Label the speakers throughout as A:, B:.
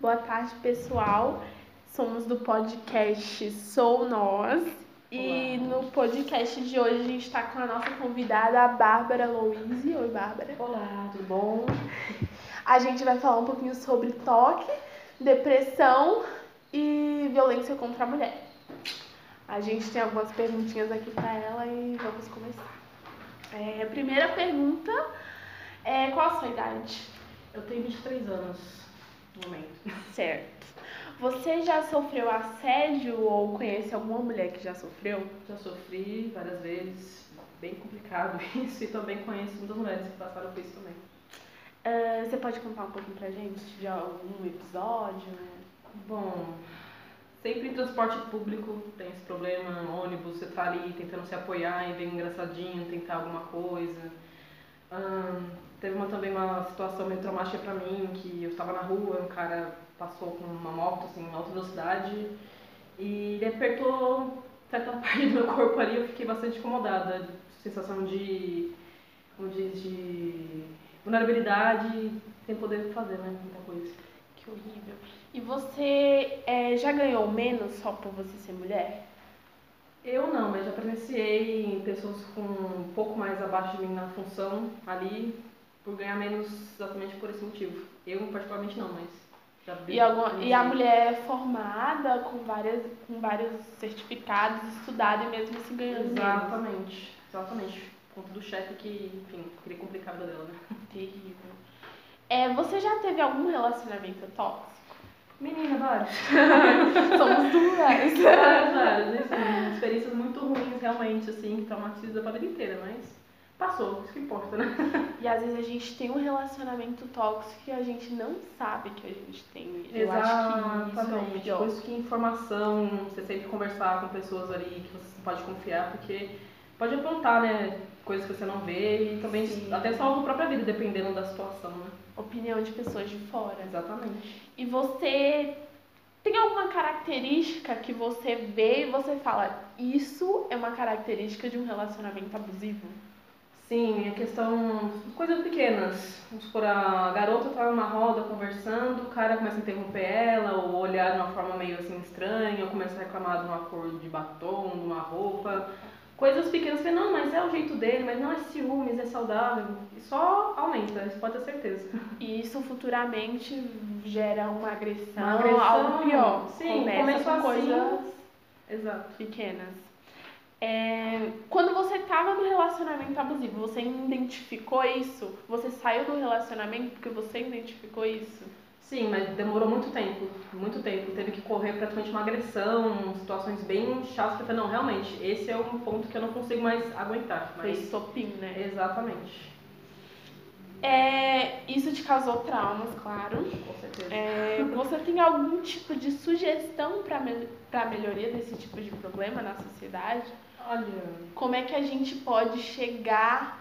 A: Boa tarde, pessoal. Somos do podcast Sou Nós. E
B: Olá.
A: no podcast de hoje a gente está com a nossa convidada, a Bárbara Louise. Oi, Bárbara.
B: Olá, tudo bom?
A: A gente vai falar um pouquinho sobre toque, depressão e violência contra a mulher. A gente tem algumas perguntinhas aqui para ela e vamos começar. É, a primeira pergunta é qual a sua idade?
B: Eu tenho 23 anos no momento.
A: Certo. Você já sofreu assédio ou conhece alguma mulher que já sofreu?
B: Já sofri várias vezes, bem complicado isso, e também conheço muitas mulheres que passaram por isso também.
A: Ah, você pode contar um pouquinho pra gente de algum episódio?
B: Bom, sempre em transporte público tem esse problema, ônibus, você tá ali tentando se apoiar e vem um engraçadinho, tentar alguma coisa. Ahn, teve uma, também uma situação meio traumática pra mim, que eu estava na rua, um cara passou com uma moto assim, em alta velocidade e ele apertou certa parte do meu corpo ali, eu fiquei bastante incomodada, sensação de, como diz, de vulnerabilidade, sem poder fazer, né, muita coisa.
A: Que horrível. E você é, já ganhou menos só por você ser mulher?
B: Eu não, mas já presenciei pessoas com um pouco mais abaixo de mim na função ali, por ganhar menos exatamente por esse motivo. Eu particularmente não, mas já vi.
A: E, alguma, e a mulher é formada com, várias, com vários certificados, estudada e mesmo assim ganhando menos.
B: Exatamente, exatamente. Por conta do chefe que, enfim, queria complicar a vida dela, né?
A: Terrível. É, você já teve algum relacionamento tóxico?
B: Menina, vários.
A: Somos duas.
B: vários, vários. Assim, experiências muito ruins, realmente, assim, que traumatizam a vida inteira, mas passou, isso que importa, né?
A: E às vezes a gente tem um relacionamento tóxico e a gente não sabe que a gente tem. Eu acho que isso é.
B: Por isso que informação, você sempre conversar com pessoas ali que você pode confiar, porque pode apontar, né, coisas que você não vê e também
A: Sim.
B: até salva a própria vida, dependendo da situação, né?
A: Opinião de pessoas de fora.
B: Exatamente.
A: E você tem alguma característica que você vê e você fala, isso é uma característica de um relacionamento abusivo?
B: Sim, a questão. coisas pequenas. Vamos supor, a garota tá numa roda conversando, o cara começa a interromper ela, ou olhar de uma forma meio assim estranha, ou começa a reclamar de uma cor de batom, de uma roupa. Coisas pequenas que não, mas é o jeito dele, mas não é ciúmes, é saudável. E só aumenta, isso pode ter certeza.
A: E isso futuramente gera uma agressão,
B: Uma agressão,
A: algo pior.
B: sim,
A: Começa
B: começou
A: com
B: assim.
A: coisas pequenas. É, quando você estava no relacionamento abusivo, você identificou isso? Você saiu do relacionamento porque você identificou isso?
B: Sim, mas demorou muito tempo, muito tempo. Teve que correr praticamente uma agressão, situações bem chatas. que Eu falei, não, realmente, esse é um ponto que eu não consigo mais aguentar.
A: Foi
B: Mas...
A: estopim, né?
B: Exatamente,
A: É, isso te causou traumas, claro.
B: com certeza.
A: É, você tem algum tipo de sugestão para me a melhoria desse tipo de problema na sociedade?
B: Olha,
A: Como é que a gente pode chegar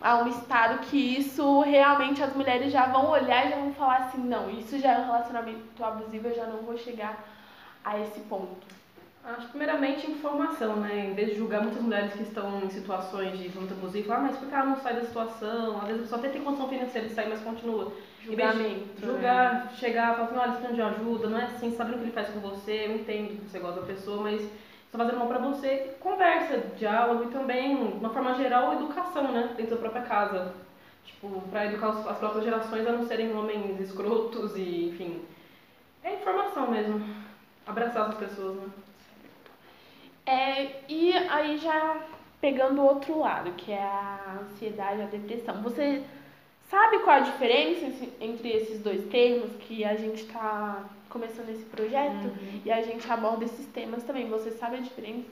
A: a um estado que isso realmente as mulheres já vão olhar e já vão falar assim, não, isso já é um relacionamento abusivo, eu já não vou chegar a esse ponto.
B: Acho que primeiramente informação, né? Em vez de julgar muitas mulheres que estão em situações de muito abusivo, ah, mas por que ela não sai da situação? Às vezes a pessoa até tem condição financeira de sair, mas continua. Vez de
A: Julgamento. né?
B: Julgar, chegar, falar assim, olha, isso não de ajuda, não é assim, sabendo o que ele faz com você, eu entendo que você gosta da pessoa, mas está fazendo mal pra você, conversa, diálogo e também, de uma forma geral, educação, né? Dentro da própria casa. Tipo, pra educar as próprias gerações a não serem homens escrotos e, enfim. É informação mesmo. Abraçar as pessoas, né?
A: É, e aí já pegando o outro lado, que é a ansiedade e a depressão. Você sabe qual a diferença entre esses dois termos que a gente está começando esse projeto
B: Uhum.
A: e a gente aborda esses temas também. Você sabe a diferença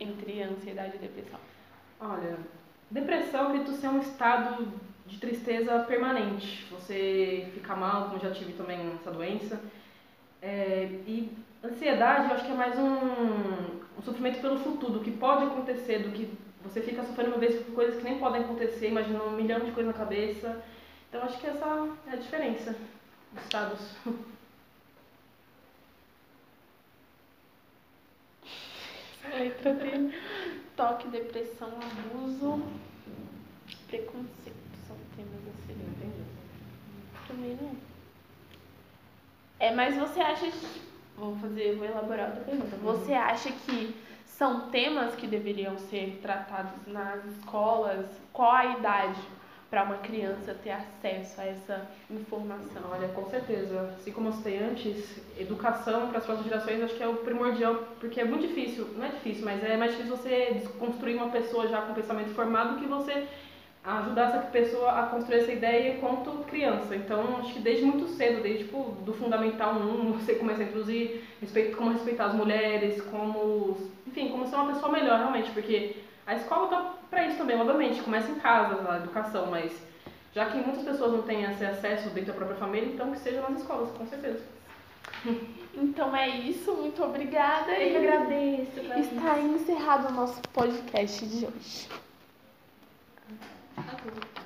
A: entre ansiedade e depressão?
B: Olha, depressão, acredito ser um estado de tristeza permanente. Você fica mal, como já tive também essa doença. É, e ansiedade, eu acho que é mais um, um sofrimento pelo futuro, do que pode acontecer, do que você fica sofrendo uma vez por coisas que nem podem acontecer, imaginando um milhão de coisas na cabeça. Então, acho que essa é a diferença dos estados.
A: Letra D. Toque, depressão, abuso, preconceito. São temas a serem
B: Entendi.
A: Também não. É, mas você acha. Vou fazer, vou elaborar outra pergunta. Você acha que são temas que deveriam ser tratados nas escolas? Qual a idade para uma criança ter acesso a essa informação?
B: Olha, com certeza. Assim como eu citei antes, educação para as próximas gerações acho que é o primordial, porque é muito difícil, não é difícil, mas é mais difícil você construir uma pessoa já com pensamento formado que você ajudar essa pessoa a construir essa ideia enquanto criança. Então, acho que desde muito cedo, desde tipo, do Fundamental 1, você começa a introduzir respeito, como respeitar as mulheres, como, enfim, como ser uma pessoa melhor realmente, porque a escola tá para isso também, obviamente, começa em casa a educação, mas já que muitas pessoas não têm esse acesso dentro da própria família, então que seja nas escolas, com certeza.
A: Então é isso, muito obrigada.
B: Eu que agradeço.
A: Está encerrado o nosso podcast de hoje.
B: Tá tudo.